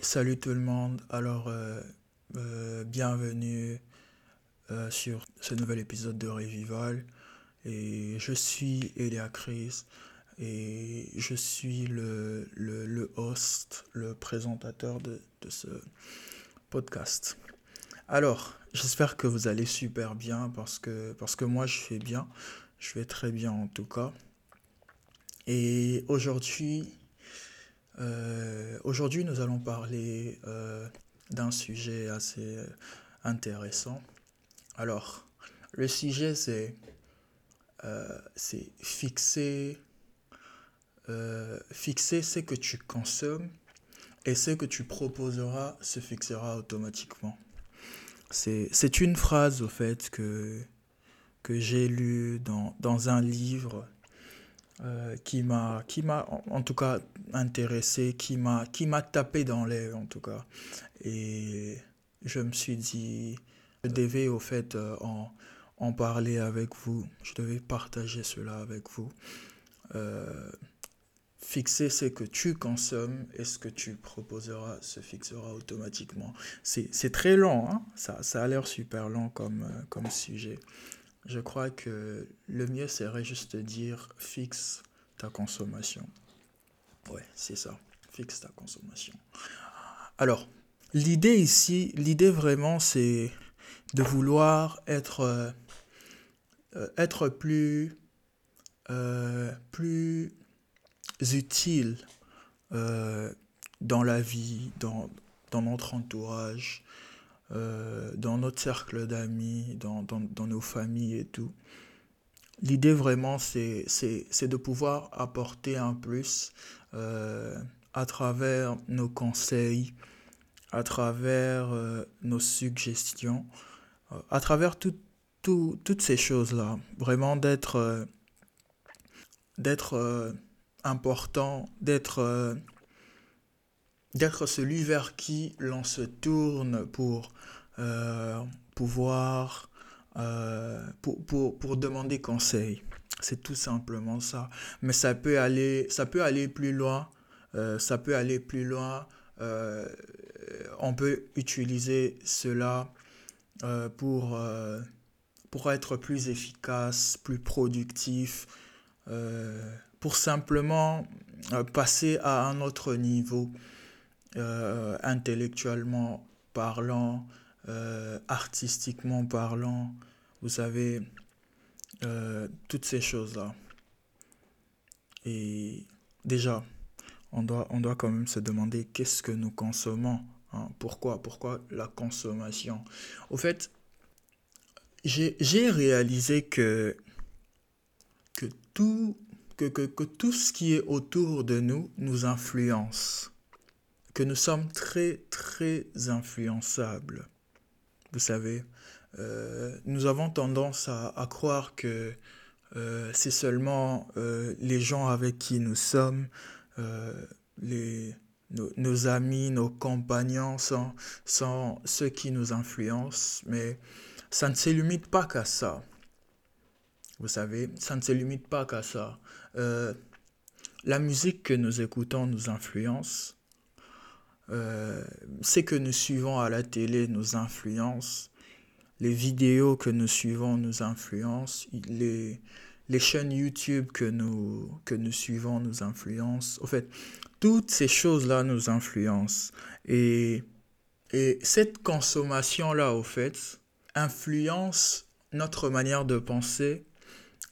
Salut tout le monde. Alors, euh, euh, bienvenue euh, sur ce nouvel épisode de Revival. Et je suis Elia Chris et je suis le, le, le host, le présentateur de, de ce podcast. Alors, j'espère que vous allez super bien parce que, parce que moi je fais bien. Je vais très bien en tout cas. Et aujourd'hui, euh, aujourd'hui nous allons parler euh, d'un sujet assez intéressant. Alors, le sujet c'est euh, fixer, euh, fixer ce que tu consommes et ce que tu proposeras se fixera automatiquement. C'est une phrase au fait que, que j'ai lue dans, dans un livre euh, qui m'a, qui m'a en, tout cas intéressé, qui m'a, qui m'a tapé dans l'air en tout cas. Et je me suis dit, je devais au fait euh, en, en parler avec vous, je devais partager cela avec vous. Euh, fixer ce que tu consommes et ce que tu proposeras se fixera automatiquement. C'est, très long, hein? ça, ça a l'air super long comme, comme sujet. Je crois que le mieux serait juste de dire fixe ta consommation. Ouais, c'est ça. Fixe ta consommation. Alors, l'idée ici, l'idée vraiment, c'est de vouloir être, euh, euh, être plus, euh, plus utile dans la vie, dans, dans notre entourage, euh, dans notre cercle d'amis, dans, dans, nos familles et tout. L'idée vraiment, c'est, de pouvoir apporter un plus euh, à travers nos conseils, à travers euh, nos suggestions, à travers tout, tout- toutes ces choses-là. Vraiment d'être d'être important, d'être d'être celui vers qui l'on se tourne pour euh, pouvoir euh, demander conseil. C'est tout simplement ça. Mais ça peut aller, plus loin. euh, on peut utiliser cela pour, pour être plus efficace, plus productif, pour simplement passer à un autre niveau, euh, intellectuellement parlant, euh, artistiquement parlant, vous savez, euh, toutes ces choses-là. Et déjà, on doit, on doit quand même se demander qu'est-ce que nous consommons, hein. Pourquoi, pourquoi la consommation? Au fait, j'ai, réalisé que, que tout, que, que, que tout ce qui est autour de nous nous influence, que nous sommes très, très influençables. Vous savez, euh, nous avons tendance à, croire que euh, c'est seulement euh, les gens avec qui nous sommes, les, nos, nos amis, nos compagnons sont, sont ceux qui nous influencent, mais ça ne se limite pas qu'à ça. Vous savez, ça ne se limite pas qu'à ça. La musique que nous écoutons nous influence. Euh, ce que nous suivons à la télé nous influence. Les vidéos que nous suivons nous influencent. Les, les chaînes YouTube que nous, que nous suivons nous influencent. En fait, toutes ces choses-là nous influencent. Et, et cette consommation-là, au fait, influence notre manière de penser,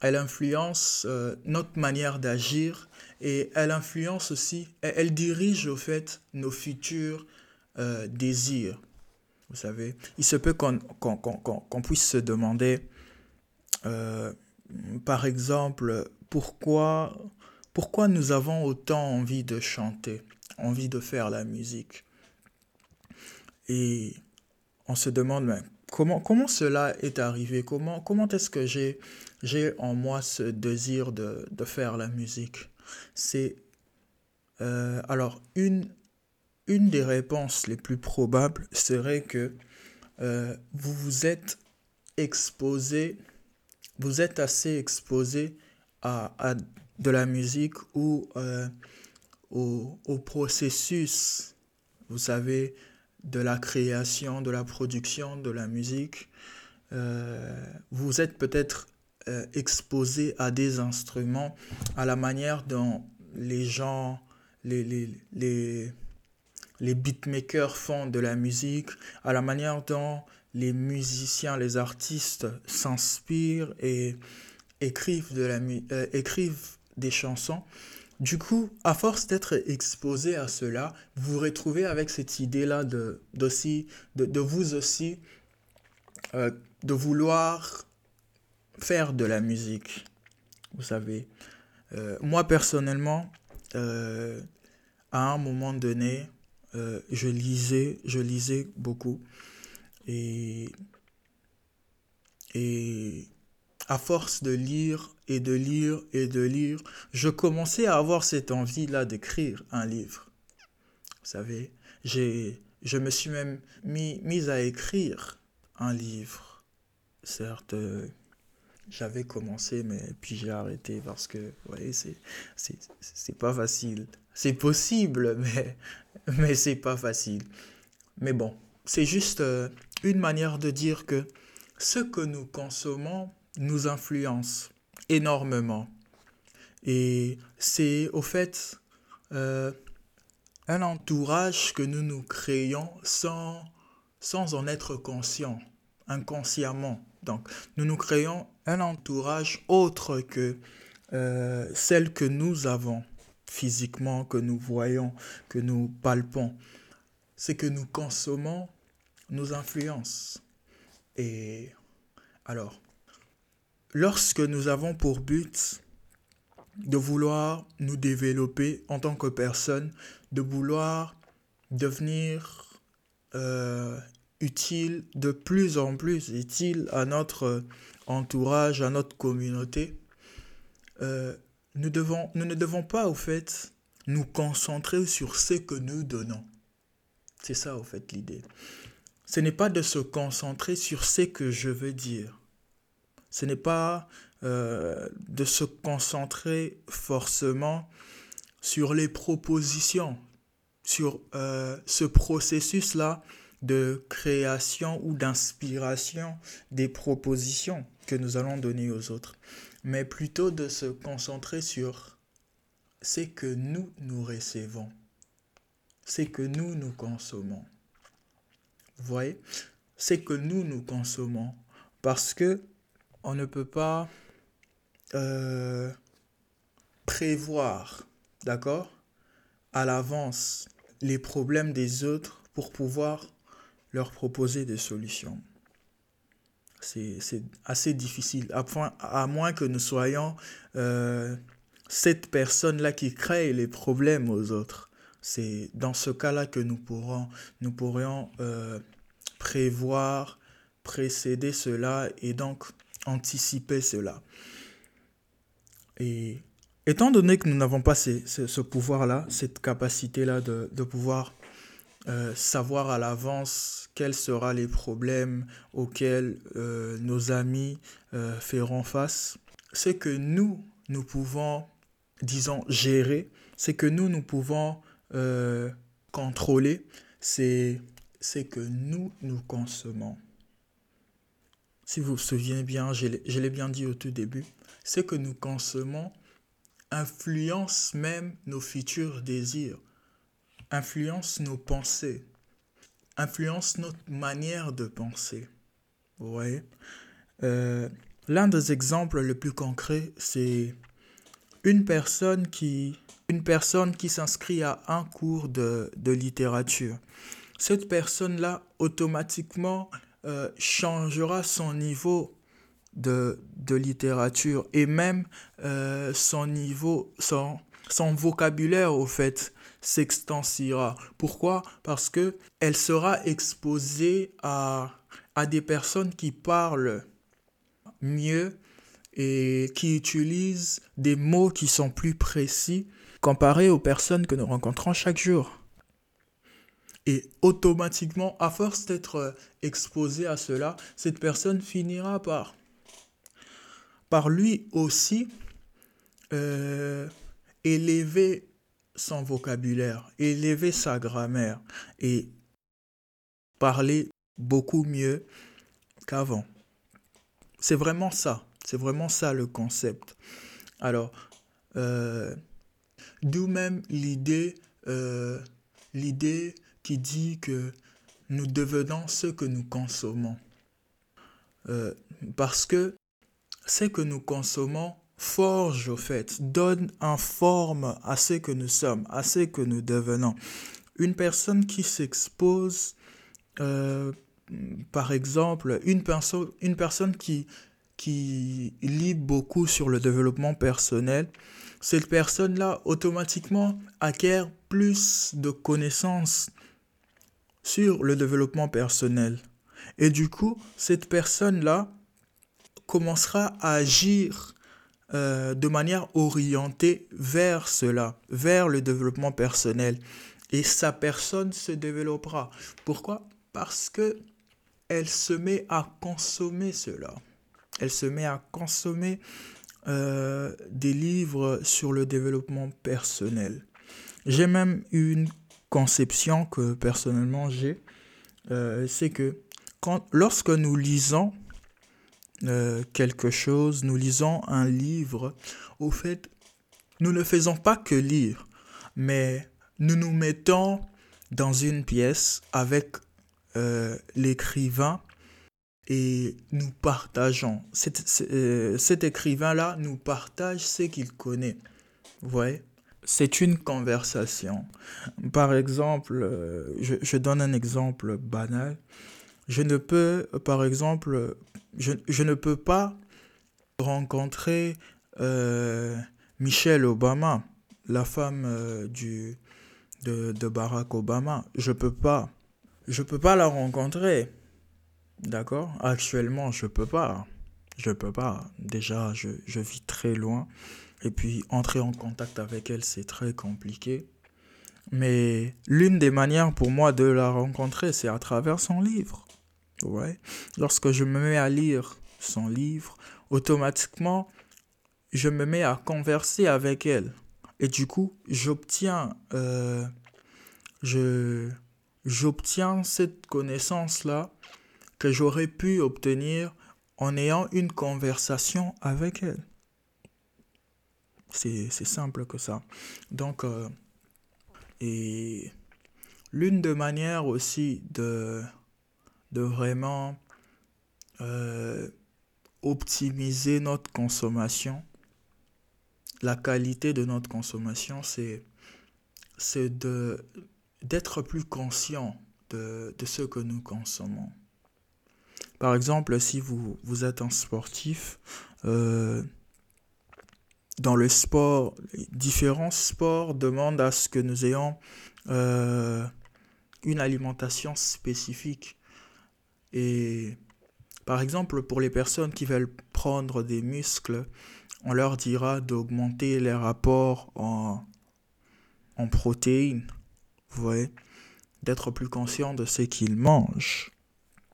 elle influence euh, notre manière d'agir et elle influence aussi, elle, dirige au fait nos futurs euh, désirs. Vous savez, il se peut qu'on qu'on, qu'on- qu'on puisse se demander, euh, par exemple, pourquoi, pourquoi nous avons autant envie de chanter, envie de faire la musique. Et on se demande, mais comment, cela est arrivé? Comment, est-ce que j'ai, j'ai en moi ce désir de, faire la musique? C'est, euh, alors, une, des réponses les plus probables serait que euh, vous vous êtes exposé, vous êtes assez exposé à, à de la musique ou euh, au, au processus vous savez, de la création, de la production, de la musique, euh, vous êtes peut-être euh, exposé à des instruments, à la manière dont les gens, les, les, les, les beatmakers font de la musique, à la manière dont les musiciens, les artistes s'inspirent et écrivent, de la, euh, écrivent des chansons. Du coup, à force d'être exposé à cela, vous vous retrouvez avec cette idée-là de, vous aussi, euh, de vouloir faire de la musique. Vous savez, euh, moi personnellement, à un moment donné, je lisais, je lisais beaucoup. Et à force de lire et de lire et de lire, je commençais à avoir cette envie-là d'écrire un livre. Vous savez, j'ai, je me suis même mis, mis à écrire un livre. Certes, j'avais commencé, mais puis j'ai arrêté parce que, vous voyez, c'est, c'est, c'est pas facile. C'est possible, mais, mais c'est pas facile. Mais bon, c'est juste euh, une manière de dire que ce que nous consommons nous influence énormément. Et c'est au fait euh, un entourage que nous nous créons sans, sans en être conscient, inconsciemment. Donc, nous nous créons un entourage autre que euh, celle que nous avons physiquement, que nous voyons, que nous palpons. C'est que nous consommons nous influence. Et alors, lorsque nous avons pour but de vouloir nous développer en tant que personne, de vouloir devenir euh, utile, de plus en plus utile à notre entourage, à notre communauté, euh, nous, nous ne devons pas, au fait, nous concentrer sur ce que nous donnons. C'est ça, au fait, l'idée ce n'est pas de se concentrer sur ce que je veux dire. Ce n'est pas euh, de se concentrer forcément sur les propositions, sur euh, ce processus-là de création ou d'inspiration des propositions que nous allons donner aux autres, mais plutôt de se concentrer sur ce que nous nous recevons, ce que nous nous consommons. Vous voyez? C'est que nous, nous consommons. Parce que on ne peut pas euh, prévoir, d'accord, à l'avance les problèmes des autres pour pouvoir leur proposer des solutions. C'est assez difficile, à, à moins que nous soyons euh, cette personne-là qui crée les problèmes aux autres. C'est dans ce cas-là que nous pourrons, nous pourrions euh, prévoir, précéder cela et donc anticiper cela. Et étant donné que nous n'avons pas ce, pouvoir-là, cette capacité-là de, pouvoir euh, savoir à l'avance quels seront les problèmes auxquels euh, nos amis feront face, c'est que nous, nous pouvons, disons, gérer, c'est que nous, nous pouvons euh, contrôler, c'est que nous, nous consommons. Si vous vous souvenez bien, je l'ai bien dit au tout début, c'est que nous consommons influence même nos futurs désirs, influence nos pensées, influence notre manière de penser. Vous voyez? Euh, L'un des exemples les plus concrets, c'est une personne qui une personne qui s'inscrit à un cours de, littérature. Cette personne-là, automatiquement, euh, changera son niveau de, littérature et même euh, son niveau, son, son vocabulaire, au fait, s'extensiera. Pourquoi? Parce que elle sera exposée à, à des personnes qui parlent mieux et qui utilisent des mots qui sont plus précis comparé aux personnes que nous rencontrons chaque jour. Et automatiquement, à force d'être euh, exposé à cela, cette personne finira par, par lui aussi euh, élever son vocabulaire, élever sa grammaire et parler beaucoup mieux qu'avant. C'est vraiment ça. C'est vraiment ça le concept. Alors, euh, d'où même l'idée, l'idée qui dit que nous devenons ce que nous consommons. Euh, parce que ce que nous consommons forge au fait, donne en forme à ce que nous sommes, à ce que nous devenons. Une personne qui s'expose, par exemple, une, perso une personne qui, qui lit beaucoup sur le développement personnel, cette personne-là automatiquement acquiert plus de connaissances sur le développement personnel. Et du coup, cette personne-là commencera à agir euh, de manière orientée vers cela, vers le développement personnel. Et sa personne se développera. Pourquoi? Parce que elle se met à consommer cela elle se met à consommer euh, des livres sur le développement personnel. J'ai même une conception que personnellement j'ai, euh, c'est que quand, lorsque nous lisons euh, quelque chose, nous lisons un livre, au fait, nous ne faisons pas que lire, mais nous nous mettons dans une pièce avec l'écrivain et nous partageons. Euh, cet, écrivain-là nous partage ce qu'il connaît. Vous voyez? C'est une conversation. Par exemple, euh, je, donne un exemple banal. Je ne peux, par exemple, je, ne peux pas rencontrer euh, Michelle Obama, la femme du, de, de Barack Obama. Je peux pas. Je peux pas la rencontrer D'accord? Actuellement, je peux pas. Je peux pas. Déjà, je, je, vis très loin. Et puis, entrer en contact avec elle, c'est très compliqué. Mais l'une des manières pour moi de la rencontrer, c'est à travers son livre. Ouais. Lorsque je me mets à lire son livre, automatiquement, je me mets à converser avec elle. Et du coup, j'obtiens, euh, je, j'obtiens cette connaissance-là que j'aurais pu obtenir en ayant une conversation avec elle. C'est simple que ça. Donc, euh, et l'une des manières aussi de, de vraiment euh, optimiser notre consommation, la qualité de notre consommation, c'est d'être plus conscient de, de ce que nous consommons. Par exemple, si vous, vous êtes un sportif, euh, dans le sport, différents sports demandent à ce que nous ayons euh, une alimentation spécifique. Et par exemple, pour les personnes qui veulent prendre des muscles, on leur dira d'augmenter les rapports en, protéines. Vous voyez D'être plus conscient de ce qu'ils mangent.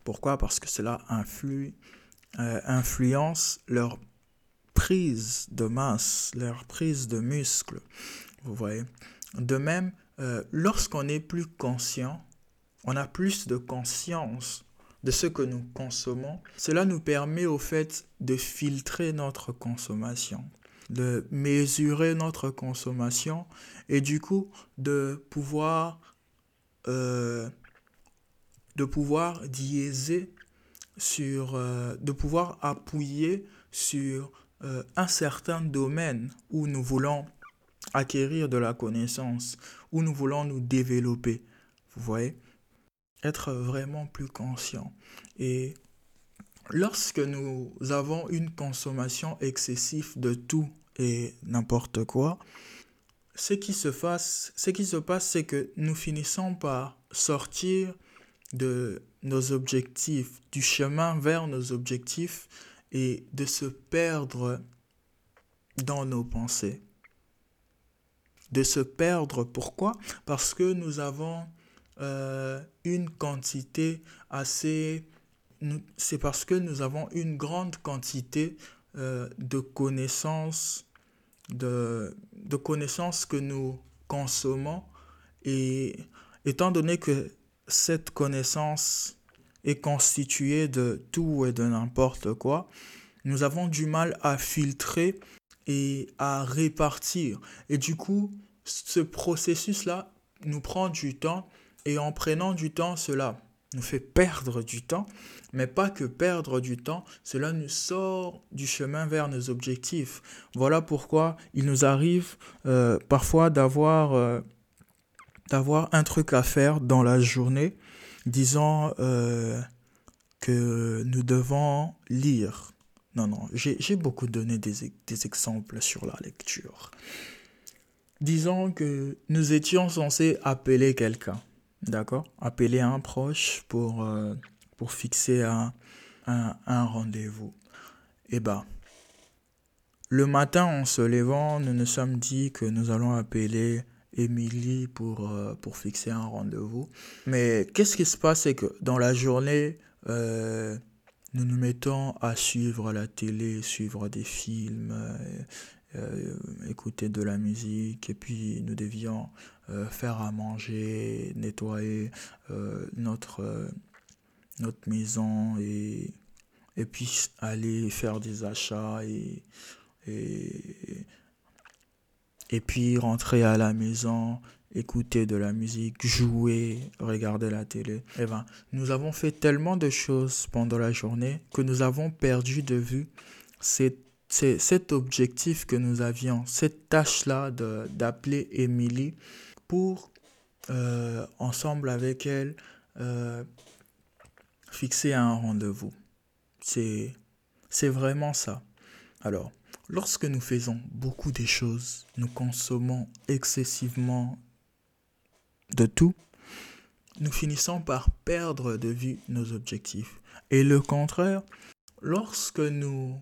Pourquoi? Parce que cela euh, influence leur prise de masse, leur prise de muscle. Vous voyez De même, euh, lorsqu'on est plus conscient, on a plus de conscience de ce que nous consommons. Cela nous permet au fait de filtrer notre consommation, de mesurer notre consommation et du coup de pouvoir euh, de pouvoir diéser sur, euh, de pouvoir appuyer sur euh, un certain domaine où nous voulons acquérir de la connaissance, où nous voulons nous développer. Vous voyez? Être vraiment plus conscient. Et lorsque nous avons une consommation excessive de tout et n'importe quoi, ce qui se ce qui se passe, c'est que nous finissons par sortir de nos objectifs, du chemin vers nos objectifs et de se perdre dans nos pensées. De se perdre, pourquoi? Parce que nous avons euh, une quantité assez... C'est parce que nous avons une grande quantité euh, de connaissances, de, de connaissances que nous consommons et étant donné que cette connaissance est constituée de tout et de n'importe quoi, nous avons du mal à filtrer et à répartir. Et du coup, ce processus-là nous prend du temps et en prenant du temps, cela nous fait perdre du temps, mais pas que perdre du temps, cela nous sort du chemin vers nos objectifs. Voilà pourquoi il nous arrive euh, parfois d'avoir euh, d'avoir un truc à faire dans la journée, disant euh, que nous devons lire. Non, non, j'ai beaucoup donné des, des exemples sur la lecture. Disons que nous étions censés appeler quelqu'un, d'accord? Appeler un proche pour, euh, pour fixer un, un, un rendez-vous. Eh bien, le matin en se levant, nous nous sommes dit que nous allons appeler Émilie pour, euh, pour fixer un rendez-vous. Mais qu'est-ce qui se passe, c'est que dans la journée, euh, nous nous mettons à suivre la télé, suivre des films, euh, écouter de la musique, et puis nous devions faire à manger, nettoyer notre, notre maison, et, et puis aller faire des achats et, et et puis rentrer à la maison, écouter de la musique, jouer, regarder la télé. Eh ben, nous avons fait tellement de choses pendant la journée que nous avons perdu de vue cet objectif que nous avions, cette tâche-là d'appeler Émilie pour, euh, ensemble avec elle, euh, fixer un rendez-vous. C'est vraiment ça. Alors, Lorsque nous faisons beaucoup de choses, nous consommons excessivement de tout, nous finissons par perdre de vue nos objectifs. Et le contraire, lorsque nous,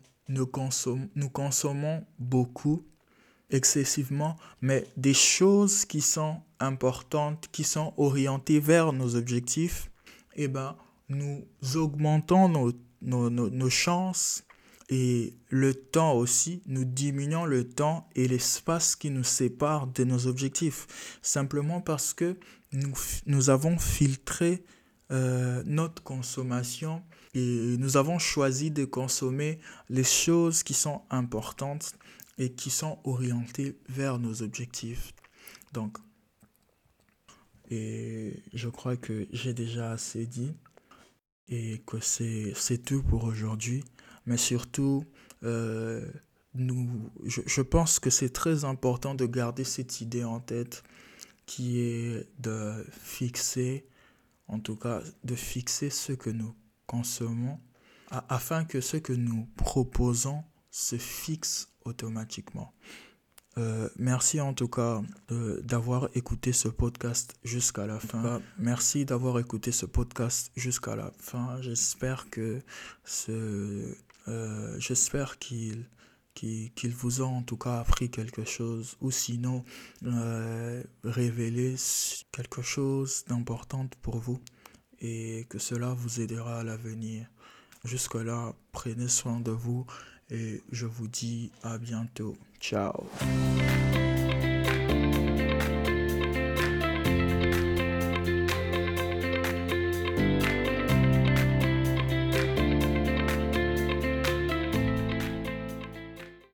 consommons, beaucoup, excessivement, mais des choses qui sont importantes, qui sont orientées vers nos objectifs, eh ben, nous augmentons nos chances et le temps aussi, nous diminuons le temps et l'espace qui nous sépare de nos objectifs. Simplement parce que nous, nous avons filtré euh, notre consommation et nous avons choisi de consommer les choses qui sont importantes et qui sont orientées vers nos objectifs. Donc, et je crois que j'ai déjà assez dit et que c'est tout pour aujourd'hui mais surtout, euh, nous, je, je, pense que c'est très important de garder cette idée en tête qui est de fixer, en tout cas, de fixer ce que nous consommons afin que ce que nous proposons se fixe automatiquement. Euh, merci en tout cas euh, d'avoir écouté ce podcast jusqu'à la fin. merci d'avoir écouté ce podcast jusqu'à la fin. J'espère que ce euh, j'espère qu'il qu'il vous a en tout cas appris quelque chose ou sinon euh, révélé quelque chose d'important pour vous et que cela vous aidera à l'avenir. Jusque-là, prenez soin de vous et je vous dis à bientôt. Ciao.